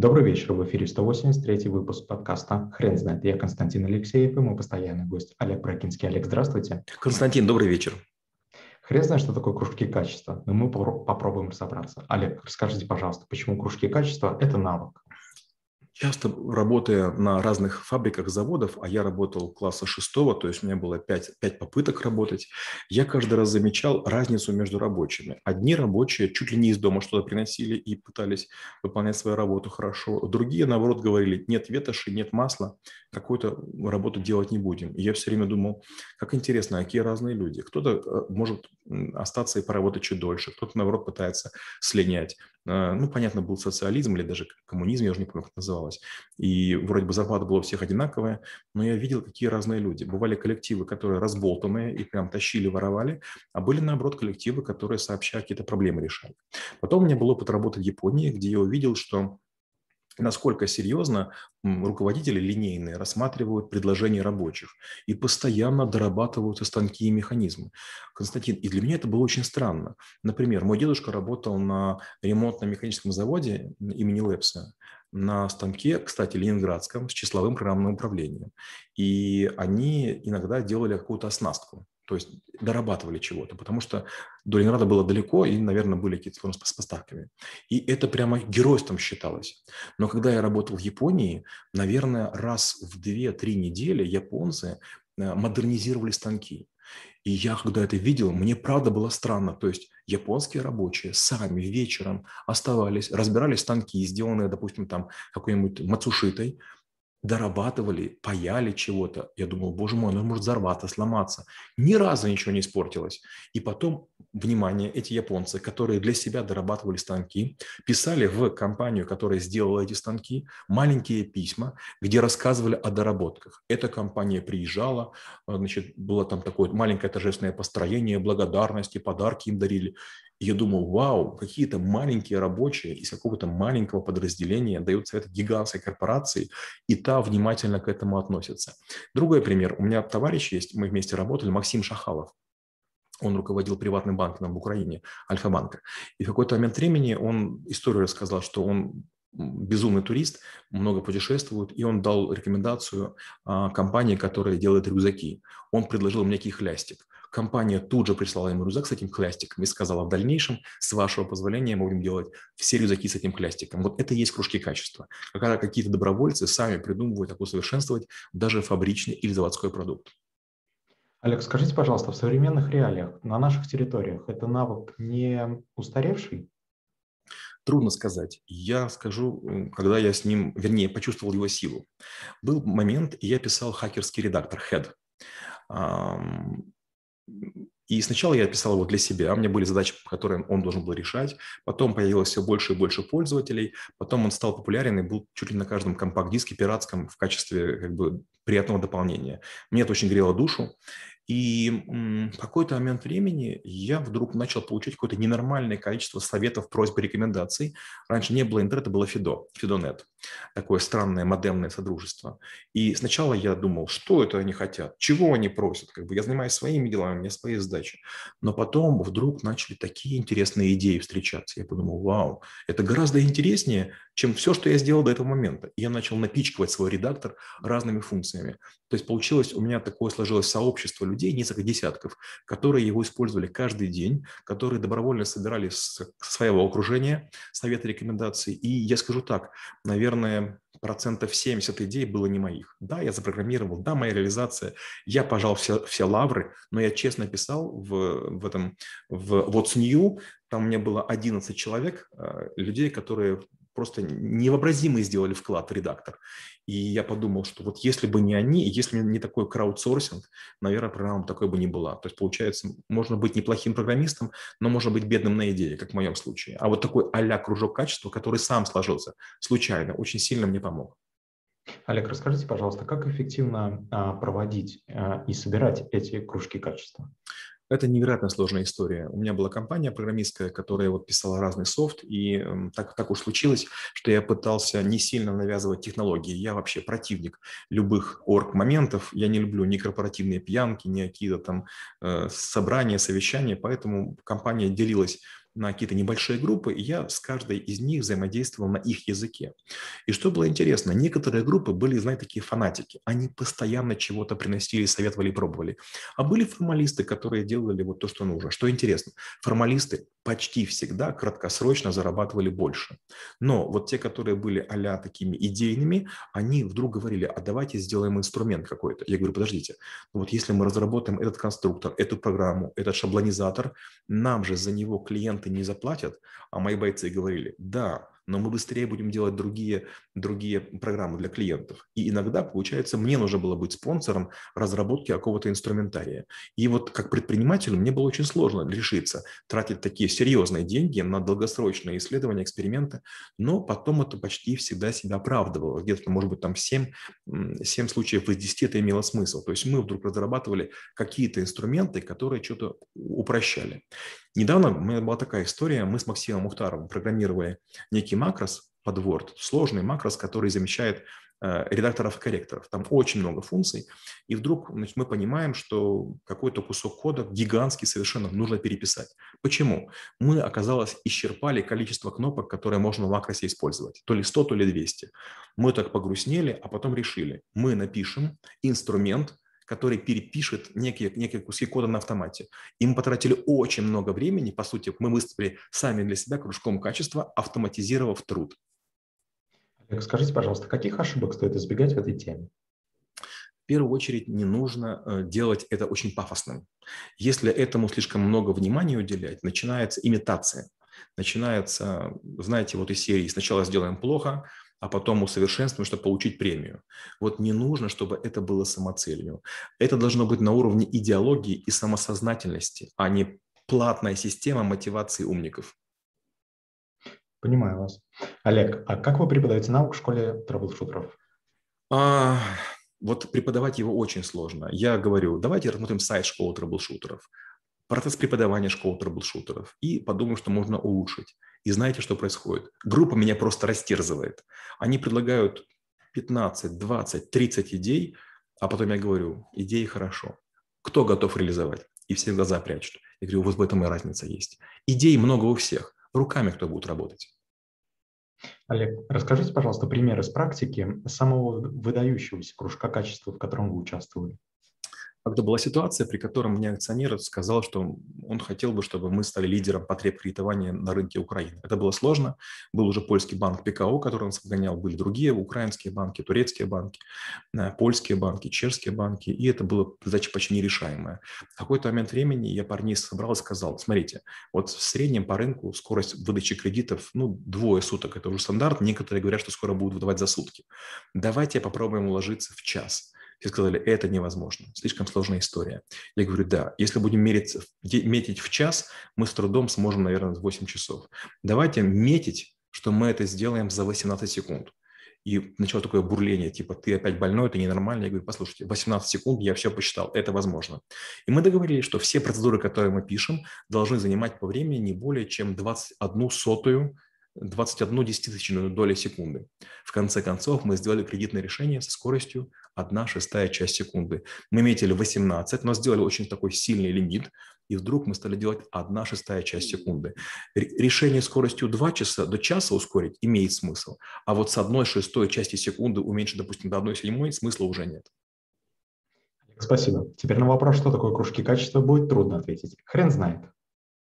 Добрый вечер, в эфире 183 выпуск подкаста «Хрен знает». Я Константин Алексеев и мой постоянный гость Олег Бракинский. Олег, здравствуйте. Константин, добрый вечер. Хрен знает, что такое кружки качества, но мы попробуем разобраться. Олег, расскажите, пожалуйста, почему кружки качества – это навык? Часто работая на разных фабриках, заводов, а я работал класса шестого, то есть у меня было пять, пять попыток работать, я каждый раз замечал разницу между рабочими. Одни рабочие чуть ли не из дома что-то приносили и пытались выполнять свою работу хорошо. Другие, наоборот, говорили, нет ветоши, нет масла, какую-то работу делать не будем. И я все время думал, как интересно, а какие разные люди. Кто-то э, может остаться и поработать чуть дольше, кто-то, наоборот, пытается слинять. Э, ну, понятно, был социализм или даже коммунизм, я уже не помню, как это называлось. И вроде бы зарплата была у всех одинаковая, но я видел, какие разные люди. Бывали коллективы, которые разболтанные и прям тащили, воровали, а были, наоборот, коллективы, которые сообща какие-то проблемы решали. Потом у меня был опыт работы в Японии, где я увидел, что насколько серьезно руководители линейные рассматривают предложения рабочих и постоянно дорабатываются станки и механизмы. Константин, и для меня это было очень странно. Например, мой дедушка работал на ремонтно-механическом заводе имени Лепса на станке, кстати, ленинградском, с числовым программным управлением. И они иногда делали какую-то оснастку то есть дорабатывали чего-то, потому что до Ленинграда было далеко, и, наверное, были какие-то сложности с поставками. И это прямо геройством считалось. Но когда я работал в Японии, наверное, раз в 2-3 недели японцы э, модернизировали станки. И я, когда это видел, мне правда было странно. То есть японские рабочие сами вечером оставались, разбирали станки, сделанные, допустим, там какой-нибудь мацушитой, дорабатывали, паяли чего-то. Я думал, боже мой, ну может взорваться, сломаться. Ни разу ничего не испортилось. И потом, внимание, эти японцы, которые для себя дорабатывали станки, писали в компанию, которая сделала эти станки, маленькие письма, где рассказывали о доработках. Эта компания приезжала, а, значит, было там такое маленькое торжественное построение, благодарности, подарки им дарили. Я думал, вау, какие-то маленькие рабочие из какого-то маленького подразделения дают совет гигантской корпорации, и та внимательно к этому относится. Другой пример. У меня товарищ есть, мы вместе работали, Максим Шахалов. Он руководил приватным банком в Украине, Альфа-банка. И в какой-то момент времени он историю рассказал, что он безумный турист, много путешествует, и он дал рекомендацию а, компании, которая делает рюкзаки. Он предложил мне хлястик. Компания тут же прислала ему рюкзак с этим хлястиком и сказала, в дальнейшем, с вашего позволения, мы будем делать все рюкзаки с этим хлястиком. Вот это и есть кружки качества. Когда какие-то добровольцы сами придумывают, как усовершенствовать даже фабричный или заводской продукт. Олег, скажите, пожалуйста, в современных реалиях на наших территориях это навык не устаревший? Трудно сказать. Я скажу, когда я с ним, вернее, почувствовал его силу. Был момент, я писал хакерский редактор, head. И сначала я писал его для себя, у меня были задачи, которые он должен был решать. Потом появилось все больше и больше пользователей. Потом он стал популярен и был чуть ли на каждом компакт-диске пиратском в качестве как бы, приятного дополнения. Мне это очень грело душу. И в какой-то момент времени я вдруг начал получать какое-то ненормальное количество советов, просьб рекомендаций. Раньше не было интернета, было Фидо, Фидонет. Такое странное модемное содружество. И сначала я думал, что это они хотят, чего они просят. Как бы я занимаюсь своими делами, у меня свои задачи. Но потом вдруг начали такие интересные идеи встречаться. Я подумал, вау, это гораздо интереснее, чем все, что я сделал до этого момента. И я начал напичкивать свой редактор разными функциями. То есть получилось, у меня такое сложилось сообщество людей, несколько десятков, которые его использовали каждый день, которые добровольно собирали с своего окружения советы, рекомендации. И я скажу так, наверное, процентов 70 идей было не моих. Да, я запрограммировал, да, моя реализация, я пожал все, все лавры, но я честно писал в, в этом, в What's New, там у меня было 11 человек, э, людей, которые просто невообразимый сделали вклад в редактор. И я подумал, что вот если бы не они, если бы не такой краудсорсинг, наверное, программа такой бы не была. То есть, получается, можно быть неплохим программистом, но можно быть бедным на идее, как в моем случае. А вот такой а кружок качества, который сам сложился случайно, очень сильно мне помог. Олег, расскажите, пожалуйста, как эффективно а, проводить а, и собирать эти кружки качества? Это невероятно сложная история. У меня была компания программистская, которая вот писала разный софт, и эм, так, так уж случилось, что я пытался не сильно навязывать технологии. Я вообще противник любых орг-моментов. Я не люблю ни корпоративные пьянки, ни какие-то там э, собрания, совещания, поэтому компания делилась на какие-то небольшие группы, и я с каждой из них взаимодействовал на их языке. И что было интересно, некоторые группы были, знаете, такие фанатики. Они постоянно чего-то приносили, советовали, пробовали. А были формалисты, которые делали вот то, что нужно. Что интересно, формалисты почти всегда краткосрочно зарабатывали больше. Но вот те, которые были а такими идейными, они вдруг говорили, а давайте сделаем инструмент какой-то. Я говорю, подождите, ну вот если мы разработаем этот конструктор, эту программу, этот шаблонизатор, нам же за него клиенты не заплатят. А мои бойцы говорили, да, но мы быстрее будем делать другие, другие программы для клиентов. И иногда, получается, мне нужно было быть спонсором разработки какого-то инструментария. И вот как предпринимателю мне было очень сложно решиться тратить такие серьезные деньги на долгосрочные исследования, эксперименты, но потом это почти всегда себя оправдывало. Где-то, может быть, там 7, 7 случаев из 10 это имело смысл. То есть мы вдруг разрабатывали какие-то инструменты, которые что-то упрощали. Недавно у меня была такая история, мы с Максимом Мухтаровым программировали некий макрос под Word, сложный макрос, который замещает э, редакторов и корректоров. Там очень много функций, и вдруг значит, мы понимаем, что какой-то кусок кода гигантский совершенно нужно переписать. Почему? Мы, оказалось, исчерпали количество кнопок, которые можно в макросе использовать. То ли 100, то ли 200. Мы так погрустнели, а потом решили, мы напишем инструмент, который перепишет некие, некие куски кода на автомате. И мы потратили очень много времени, по сути, мы выступили сами для себя кружком качества, автоматизировав труд. Олег, скажите, пожалуйста, каких ошибок стоит избегать в этой теме? В первую очередь не нужно э, делать это очень пафосным. Если этому слишком много внимания уделять, начинается имитация. Начинается, знаете, вот из серии «сначала сделаем плохо», а потом усовершенствуем, чтобы получить премию. Вот не нужно, чтобы это было самоцелью. Это должно быть на уровне идеологии и самосознательности, а не платная система мотивации умников. Понимаю вас. Олег, а как вы преподаете навык в школе трэблшутеров? А, вот преподавать его очень сложно. Я говорю, давайте рассмотрим сайт школы трэблшутеров, процесс преподавания школы трэблшутеров и подумаем, что можно улучшить. И знаете, что происходит? Группа меня просто растерзывает. Они предлагают 15, 20, 30 идей, а потом я говорю, идеи хорошо. Кто готов реализовать? И все глаза прячут. Я говорю, вот в этом и разница есть. Идей много у всех. Руками кто будет работать? Олег, расскажите, пожалуйста, пример из практики самого выдающегося кружка качества, в котором вы участвовали. Когда была ситуация, при которой мне акционер сказал, что он хотел бы, чтобы мы стали лидером потреб кредитования на рынке Украины. Это было сложно. Был уже польский банк ПКО, который нас обгонял, были другие украинские банки, турецкие банки, э, польские банки, чешские банки, и это была задача почти нерешаемая. В какой-то момент времени я парней собрал и сказал, смотрите, вот в среднем по рынку скорость выдачи кредитов, ну, двое суток, это уже стандарт, некоторые говорят, что скоро будут выдавать за сутки. Давайте попробуем уложиться в час. Все сказали, это невозможно, слишком сложная история. Я говорю, да, если будем мерить, метить в час, мы с трудом сможем, наверное, в 8 часов. Давайте метить, что мы это сделаем за 18 секунд. И начало такое бурление, типа, ты опять больной, это ненормально. Я говорю, послушайте, 18 секунд, я все посчитал, это возможно. И мы договорились, что все процедуры, которые мы пишем, должны занимать по времени не более чем 21 сотую 21 десятитысячную доли секунды. В конце концов, мы сделали кредитное решение со скоростью 1 шестая часть секунды. Мы метили 18, но сделали очень такой сильный лимит, и вдруг мы стали делать 1 шестая часть секунды. Решение скоростью 2 часа до часа ускорить имеет смысл, а вот с 1 шестой части секунды уменьшить, допустим, до 1 седьмой смысла уже нет. Спасибо. Теперь на вопрос, что такое кружки качества, будет трудно ответить. Хрен знает.